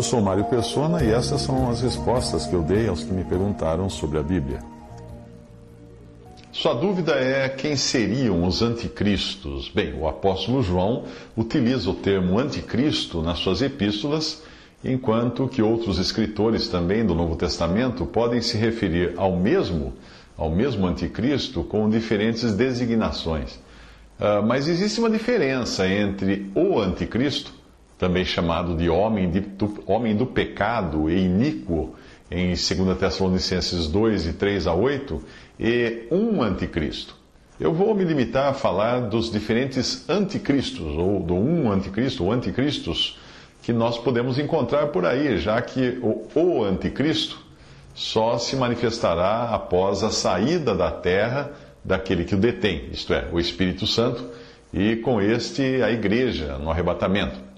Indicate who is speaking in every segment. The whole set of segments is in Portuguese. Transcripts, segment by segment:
Speaker 1: Eu sou Mário Persona e essas são as respostas que eu dei aos que me perguntaram sobre a Bíblia. Sua dúvida é quem seriam os anticristos. Bem, o apóstolo João utiliza o termo anticristo nas suas epístolas, enquanto que outros escritores também do Novo Testamento podem se referir ao mesmo, ao mesmo anticristo com diferentes designações. Uh, mas existe uma diferença entre o anticristo, também chamado de homem, de, do, homem do pecado e iníquo, em 2 Tessalonicenses 2, de 3 a 8, e um anticristo. Eu vou me limitar a falar dos diferentes anticristos, ou do um anticristo, ou anticristos, que nós podemos encontrar por aí, já que o, o anticristo só se manifestará após a saída da terra daquele que o detém, isto é, o Espírito Santo, e com este a igreja no arrebatamento.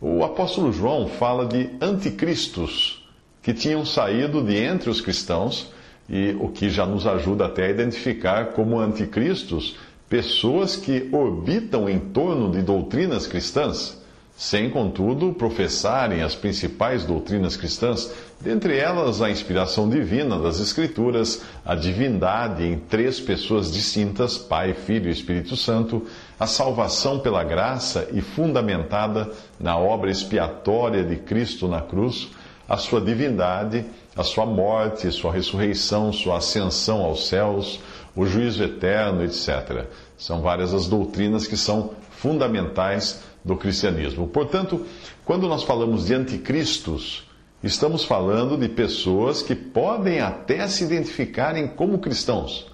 Speaker 1: O apóstolo João fala de anticristos que tinham saído de entre os cristãos e o que já nos ajuda até a identificar como anticristos pessoas que orbitam em torno de doutrinas cristãs, sem, contudo, professarem as principais doutrinas cristãs, dentre elas a inspiração divina das Escrituras, a divindade em três pessoas distintas, Pai, Filho e Espírito Santo, a salvação pela graça e fundamentada na obra expiatória de Cristo na cruz, a sua divindade, a sua morte, sua ressurreição, sua ascensão aos céus, o juízo eterno, etc. São várias as doutrinas que são fundamentais do cristianismo. Portanto, quando nós falamos de anticristos, estamos falando de pessoas que podem até se identificarem como cristãos,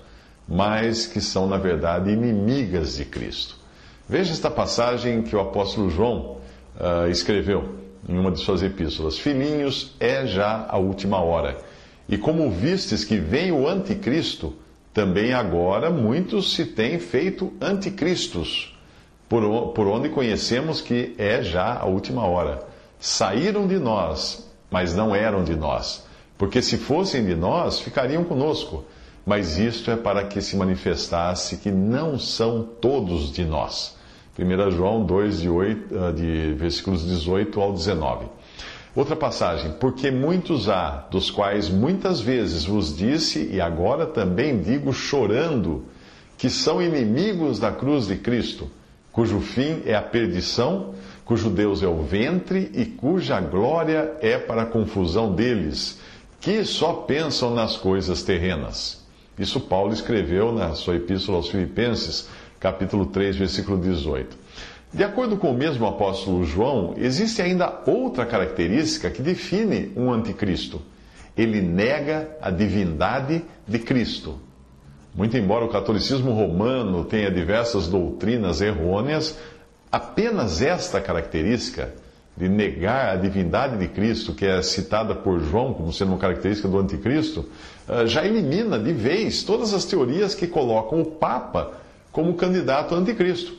Speaker 1: mas que são, na verdade, inimigas de Cristo. Veja esta passagem que o apóstolo João uh, escreveu em uma de suas epístolas: Filhinhos, é já a última hora. E como vistes que vem o anticristo, também agora muitos se têm feito anticristos, por, por onde conhecemos que é já a última hora. Saíram de nós, mas não eram de nós. Porque se fossem de nós, ficariam conosco. Mas isto é para que se manifestasse que não são todos de nós. 1 João 2, de, 8, ah, de versículos 18 ao 19. Outra passagem, porque muitos há, dos quais muitas vezes vos disse, e agora também digo chorando, que são inimigos da cruz de Cristo, cujo fim é a perdição, cujo Deus é o ventre e cuja glória é para a confusão deles, que só pensam nas coisas terrenas. Isso Paulo escreveu na sua epístola aos Filipenses, capítulo 3, versículo 18. De acordo com o mesmo apóstolo João, existe ainda outra característica que define um anticristo. Ele nega a divindade de Cristo. Muito embora o catolicismo romano tenha diversas doutrinas errôneas, apenas esta característica de negar a divindade de Cristo, que é citada por João como sendo uma característica do anticristo, eh, já elimina de vez todas as teorias que colocam o Papa como candidato anticristo.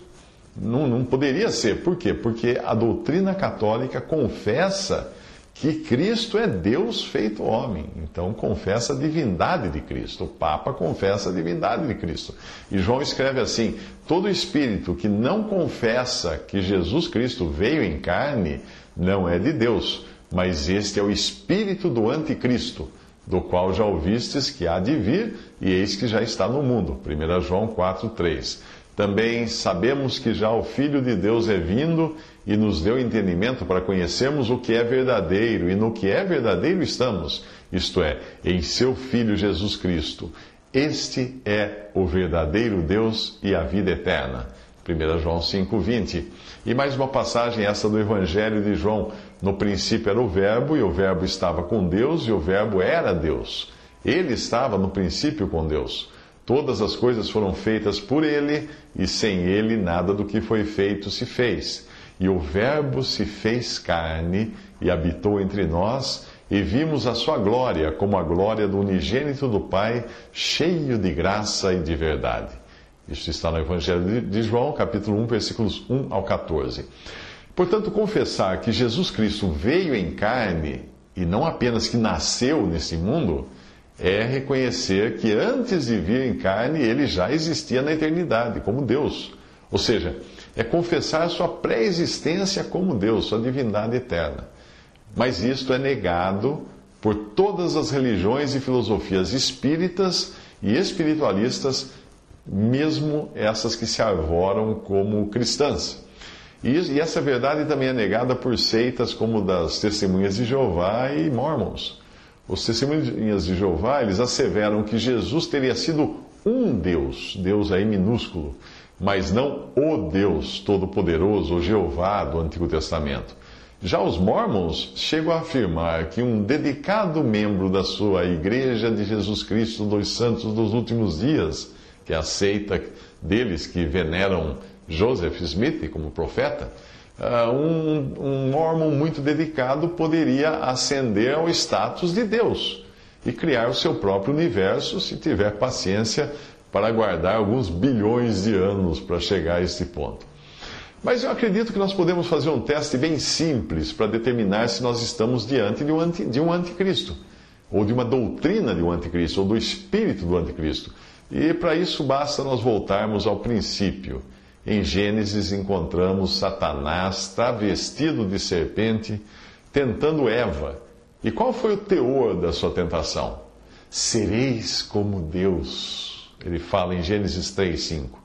Speaker 1: Não, não poderia ser. Por quê? Porque a doutrina católica confessa que Cristo é Deus feito homem. Então confessa a divindade de Cristo. O Papa confessa a divindade de Cristo. E João escreve assim: todo espírito que não confessa que Jesus Cristo veio em carne não é de Deus, mas este é o espírito do anticristo do qual já ouvistes que há de vir, e eis que já está no mundo. 1 João 4, 3. Também sabemos que já o Filho de Deus é vindo e nos deu entendimento para conhecermos o que é verdadeiro, e no que é verdadeiro estamos, isto é, em seu Filho Jesus Cristo. Este é o verdadeiro Deus e a vida eterna. 1 João 5,20. E mais uma passagem, essa do Evangelho de João. No princípio era o Verbo, e o Verbo estava com Deus, e o Verbo era Deus. Ele estava no princípio com Deus. Todas as coisas foram feitas por ele, e sem ele nada do que foi feito se fez. E o Verbo se fez carne e habitou entre nós, e vimos a sua glória como a glória do unigênito do Pai, cheio de graça e de verdade. Isso está no Evangelho de João, capítulo 1, versículos 1 ao 14. Portanto, confessar que Jesus Cristo veio em carne e não apenas que nasceu nesse mundo, é reconhecer que antes de vir em carne ele já existia na eternidade, como Deus. Ou seja, é confessar sua pré-existência como Deus, sua divindade eterna. Mas isto é negado por todas as religiões e filosofias espíritas e espiritualistas, mesmo essas que se arvoram como cristãs. E, essa verdade também é negada por seitas como das Testemunhas de Jeová e Mormons. Os Testemunhas de Jeová, eles asseveram que Jesus teria sido um Deus, Deus aí minúsculo, mas não o Deus Todo-Poderoso, o Jeová do Antigo Testamento. Já os Mormons chegam a afirmar que um dedicado membro da sua Igreja de Jesus Cristo dos Santos dos Últimos Dias, que é a seita deles que veneram Joseph Smith como profeta, uh, um, um mormon muito dedicado poderia ascender ao status de Deus e criar o seu próprio universo se tiver paciência para aguardar alguns bilhões de anos para chegar a este ponto. Mas eu acredito que nós podemos fazer um teste bem simples para determinar se nós estamos diante de um, anti, de um anticristo, ou de uma doutrina de um anticristo, ou do espírito do anticristo. E para isso basta nós voltarmos ao princípio. Em Gênesis encontramos Satanás travestido de serpente, tentando Eva. E qual foi o teor da sua tentação? Sereis como Deus. Ele fala em Gênesis 3:5.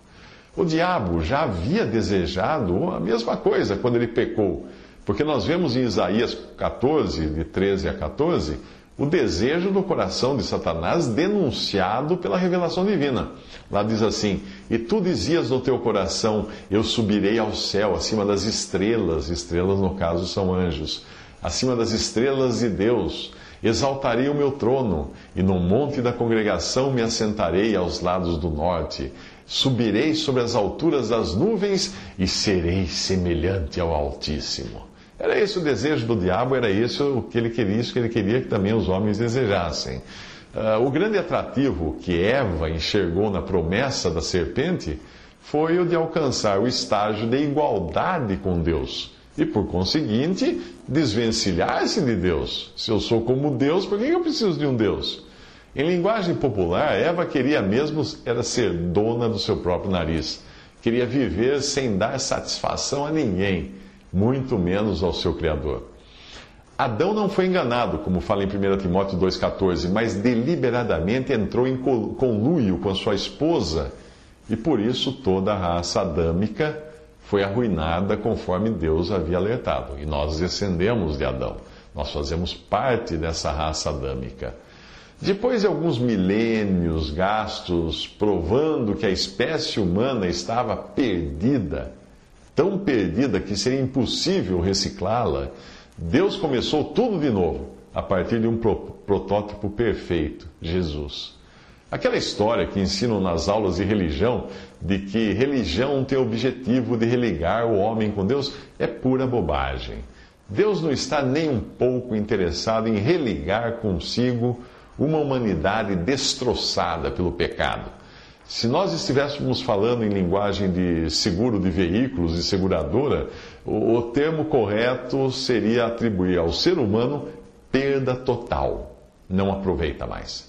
Speaker 1: O diabo já havia desejado a mesma coisa quando ele pecou, porque nós vemos em Isaías 14, de 13 a 14, o desejo do coração de Satanás denunciado pela revelação divina. Lá diz assim: E tu dizias no teu coração: Eu subirei ao céu, acima das estrelas, estrelas no caso são anjos, acima das estrelas de Deus. Exaltarei o meu trono, e no monte da congregação me assentarei aos lados do norte. Subirei sobre as alturas das nuvens e serei semelhante ao Altíssimo. Era esse o desejo do diabo, era esse o que ele queria, isso que ele queria que também os homens desejassem. Uh, o grande atrativo que Eva enxergou na promessa da serpente foi o de alcançar o estágio de igualdade com Deus e, por conseguinte, desvencilhar-se de Deus. Se eu sou como Deus, por que eu preciso de um Deus? Em linguagem popular, Eva queria mesmo era ser dona do seu próprio nariz. Queria viver sem dar satisfação a ninguém muito menos ao seu Criador. Adão não foi enganado, como fala em 1 Timóteo 2,14, mas deliberadamente entrou em conluio com sua esposa, e por isso toda a raça adâmica foi arruinada conforme Deus havia alertado. E nós descendemos de Adão, nós fazemos parte dessa raça adâmica. Depois de alguns milênios gastos provando que a espécie humana estava perdida, tão perdida que seria impossível reciclá-la, Deus começou tudo de novo, a partir de um protótipo perfeito, Jesus. Aquela história que ensinam nas aulas de religião, de que religião tem o objetivo de religar o homem com Deus, é pura bobagem. Deus não está nem um pouco interessado em religar consigo uma humanidade destroçada pelo pecado. Se nós estivéssemos falando em linguagem de seguro de veículos e seguradora, o, termo correto seria atribuir ao ser humano perda total. Não aproveita mais.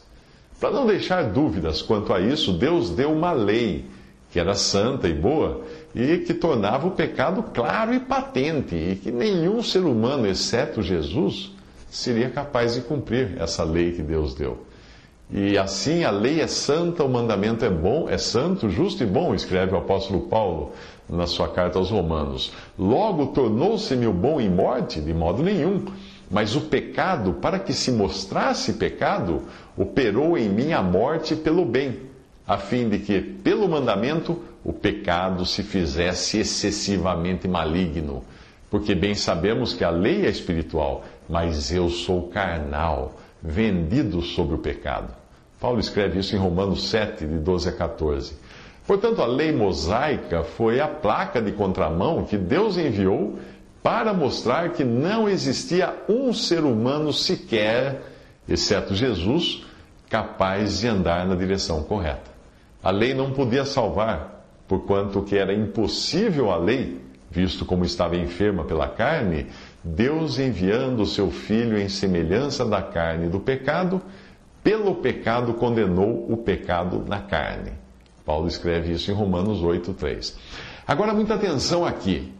Speaker 1: Para não deixar dúvidas quanto a isso, Deus deu uma lei que era santa e boa e que tornava o pecado claro e patente e que nenhum ser humano, exceto Jesus, seria capaz de cumprir essa lei que Deus deu. E assim a lei é santa, o mandamento é bom, é santo, justo e bom, escreve o apóstolo Paulo na sua carta aos Romanos. Logo tornou-se-me o bom em morte? De modo nenhum. Mas o pecado, para que se mostrasse pecado, operou em mim a morte pelo bem, a fim de que, pelo mandamento, o pecado se fizesse excessivamente maligno. Porque bem sabemos que a lei é espiritual, mas eu sou carnal, vendido sobre o pecado. Paulo escreve isso em Romanos 7, de 12 a 14. Portanto, a lei mosaica foi a placa de contramão que Deus enviou para mostrar que não existia um ser humano sequer, exceto Jesus, capaz de andar na direção correta. A lei não podia salvar, porquanto que era impossível a lei, visto como estava enferma pela carne, Deus enviando o seu filho em semelhança da carne do pecado, pelo pecado condenou o pecado na carne. Paulo escreve isso em Romanos 8, 3. Agora, muita atenção aqui.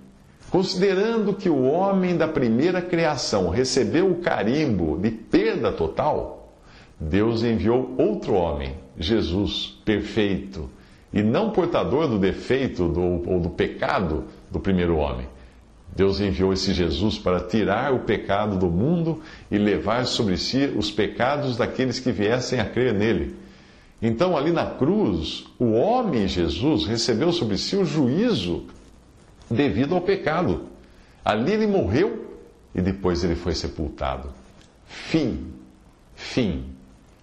Speaker 1: Considerando que o homem da primeira criação recebeu o carimbo de perda total, Deus enviou outro homem, Jesus, perfeito, e não portador do defeito do, ou do pecado do primeiro homem. Deus enviou esse Jesus para tirar o pecado do mundo e levar sobre si os pecados daqueles que viessem a crer nele. Então, ali na cruz, o homem Jesus recebeu sobre si o juízo devido ao pecado. Ali ele morreu e depois ele foi sepultado. Fim. Fim.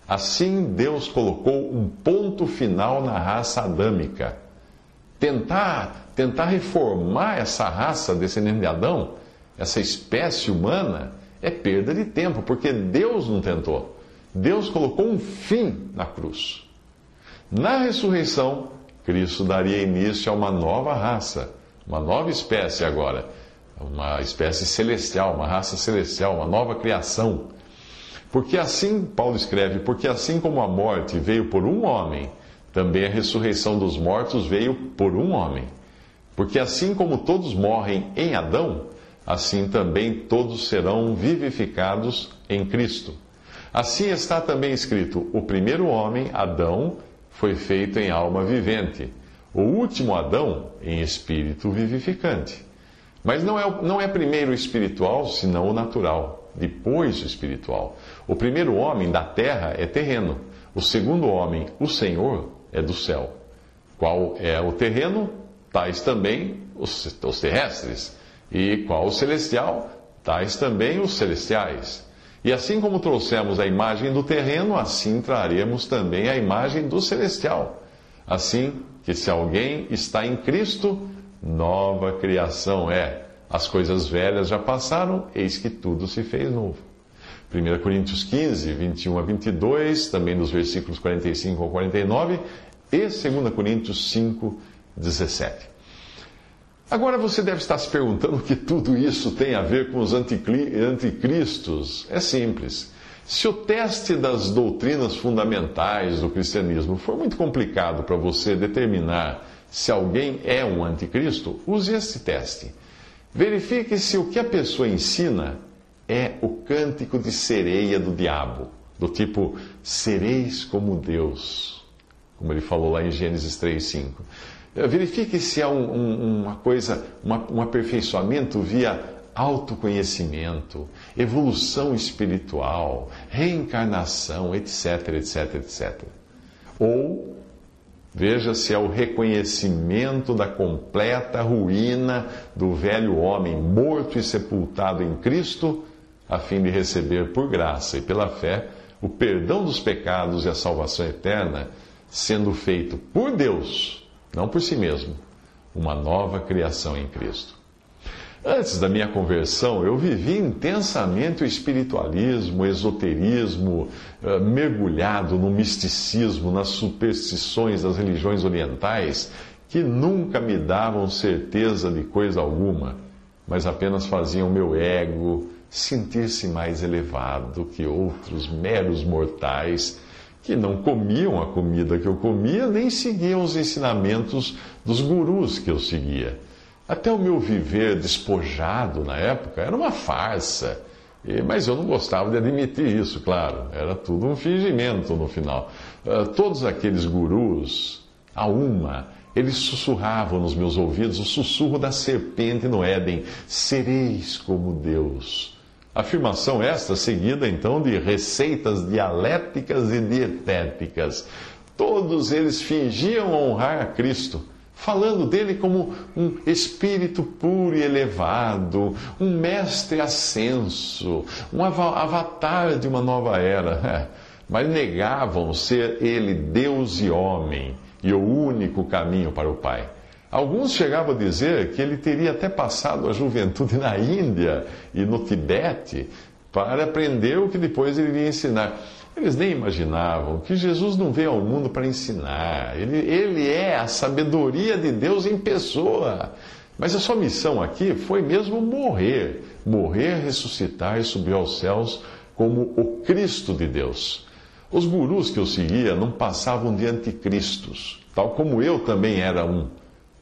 Speaker 1: Assim Deus colocou um ponto final na raça adâmica. Tentar, tentar reformar essa raça descendente de Adão, essa espécie humana, é perda de tempo, porque Deus não tentou. Deus colocou um fim na cruz. Na ressurreição, Cristo daria início a uma nova raça uma nova espécie agora, uma espécie celestial, uma raça celestial, uma nova criação. Porque assim, Paulo escreve, porque assim como a morte veio por um homem, também a ressurreição dos mortos veio por um homem. Porque assim como todos morrem em Adão, assim também todos serão vivificados em Cristo. Assim está também escrito: o primeiro homem, Adão, foi feito em alma vivente o último Adão em espírito vivificante. Mas não é, não é primeiro o espiritual, senão o natural, depois o espiritual. O primeiro homem da terra é terreno, o segundo homem, o Senhor, é do céu. Qual é o terreno? Tais também os, os terrestres. E qual o celestial? Tais também os celestiais. E assim como trouxemos a imagem do terreno, assim traremos também a imagem do celestial. Assim, que se alguém está em Cristo, nova criação é. As coisas velhas já passaram, eis que tudo se fez novo. 1 Coríntios 15, 21 a 22, também nos versículos 45 ao 49, e 2 Coríntios 5, 17. Agora você deve estar se perguntando o que tudo isso tem a ver com os anticristos. É simples. Se o teste das doutrinas fundamentais do cristianismo for muito complicado para você determinar se alguém é um anticristo, use este teste. Verifique se o que a pessoa ensina é o cântico de sereia do diabo, do tipo sereis como Deus, como ele falou lá em Gênesis 3,5. Verifique se é um, um, uma coisa, uma, um aperfeiçoamento via autoconhecimento, evolução espiritual, reencarnação, etc, etc, etc. Ou, veja se é o reconhecimento da completa ruína do velho homem morto e sepultado em Cristo, a fim de receber por graça e pela fé o perdão dos pecados e a salvação eterna, sendo feito por Deus, não por si mesmo, uma nova criação em Cristo. Antes da minha conversão, eu vivi intensamente o espiritualismo, o esoterismo, eh, mergulhado no misticismo, nas superstições das religiões orientais, que nunca me davam certeza de coisa alguma, mas apenas faziam meu ego sentir-se mais elevado que outros meros mortais que não comiam a comida que eu comia, nem seguiam os ensinamentos dos gurus que eu seguia. Até o meu viver despojado na época era uma farsa. Mas eu não gostava de admitir isso, claro. Era tudo um fingimento no final. Ah, todos aqueles gurus, a uma, eles sussurravam nos meus ouvidos o sussurro da serpente no Éden: sereis como Deus. Afirmação esta seguida então de receitas dialéticas e dietéticas. Todos eles fingiam honrar a Cristo falando dele como um espírito puro e elevado, um mestre ascenso, um avatar de uma nova era. mas negavam ser ele Deus e homem e o único caminho para o Pai. Alguns chegavam a dizer que ele teria até passado a juventude na Índia e no Tibete para aprender o que depois ele iria ensinar. Eles nem imaginavam que Jesus não veio ao mundo para ensinar. Ele, ele é a sabedoria de Deus em pessoa. Mas a sua missão aqui foi mesmo morrer. Morrer, ressuscitar e subir aos céus como o Cristo de Deus. Os gurus que eu seguia não passavam de anticristos, tal como eu também era um,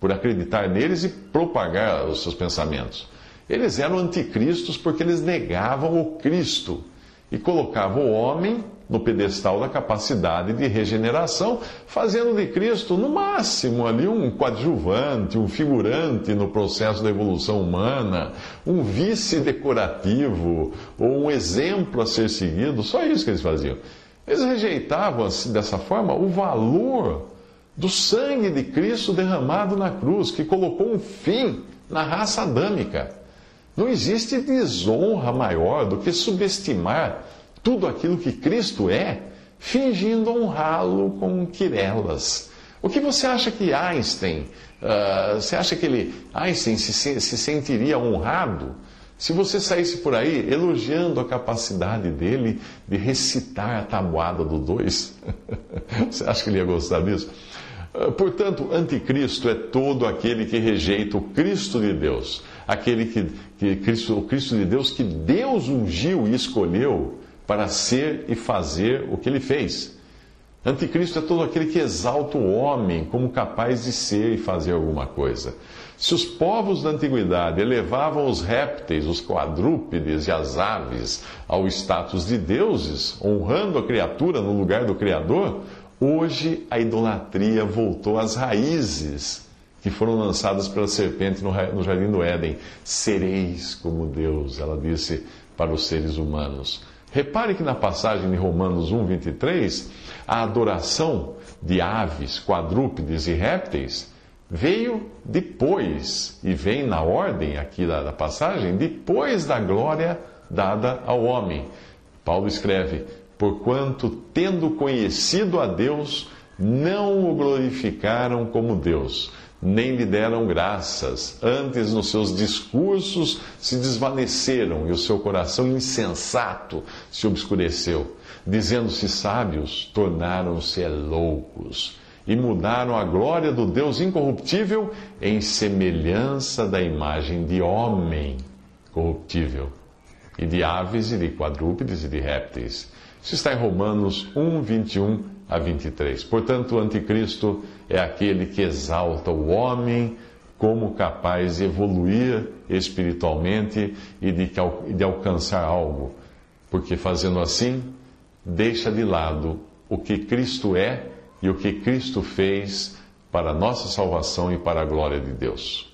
Speaker 1: por acreditar neles e propagar os seus pensamentos. Eles eram anticristos porque eles negavam o Cristo e colocavam o homem no pedestal da capacidade de regeneração, fazendo de Cristo, no máximo, ali um coadjuvante, um figurante no processo da evolução humana, um vice decorativo ou um exemplo a ser seguido, só isso que eles faziam. Eles rejeitavam, assim, dessa forma, o valor do sangue de Cristo derramado na cruz, que colocou um fim na raça adâmica. Não existe desonra maior do que subestimar tudo aquilo que Cristo é, fingindo honrá-lo com quirelas. O que você acha que Einstein, uh, você acha que ele, Einstein se, se sentiria honrado se você saísse por aí elogiando a capacidade dele de recitar a tabuada do 2? você acha que ele ia gostar disso? Ah, portanto, anticristo é todo aquele que rejeita o Cristo de Deus, aquele que, que Cristo, o Cristo de Deus que Deus ungiu e escolheu para ser e fazer o que ele fez. Anticristo é todo aquele que exalta o homem como capaz de ser e fazer alguma coisa. Se os povos da antiguidade elevavam os répteis, os quadrúpedes e as aves ao status de deuses, honrando a criatura no lugar do Criador, hoje a idolatria voltou às raízes que foram lançadas pela serpente no jardim do Éden. Sereis como Deus, ela disse para os seres humanos. Repare que na passagem de Romanos 1, 23, a adoração de aves, quadrúpedes e répteis veio depois, e vem na ordem aqui da, da passagem, depois da glória dada ao homem. Paulo escreve: Porquanto, tendo conhecido a Deus, não o glorificaram como Deus nem lhe deram graças. Antes, nos seus discursos, se desvaneceram e o seu coração insensato se obscureceu. Dizendo-se sábios, tornaram-se loucos e mudaram a glória do Deus incorruptível em semelhança da imagem de homem corruptível, e de aves e de quadrúpedes e de répteis. Isso está em Romanos 1, 21 a 23. Portanto, o anticristo é aquele que exalta o homem como capaz de evoluir espiritualmente e de, de alcançar algo, porque fazendo assim, deixa de lado o que Cristo é e o que Cristo fez para a nossa salvação e para a glória de Deus.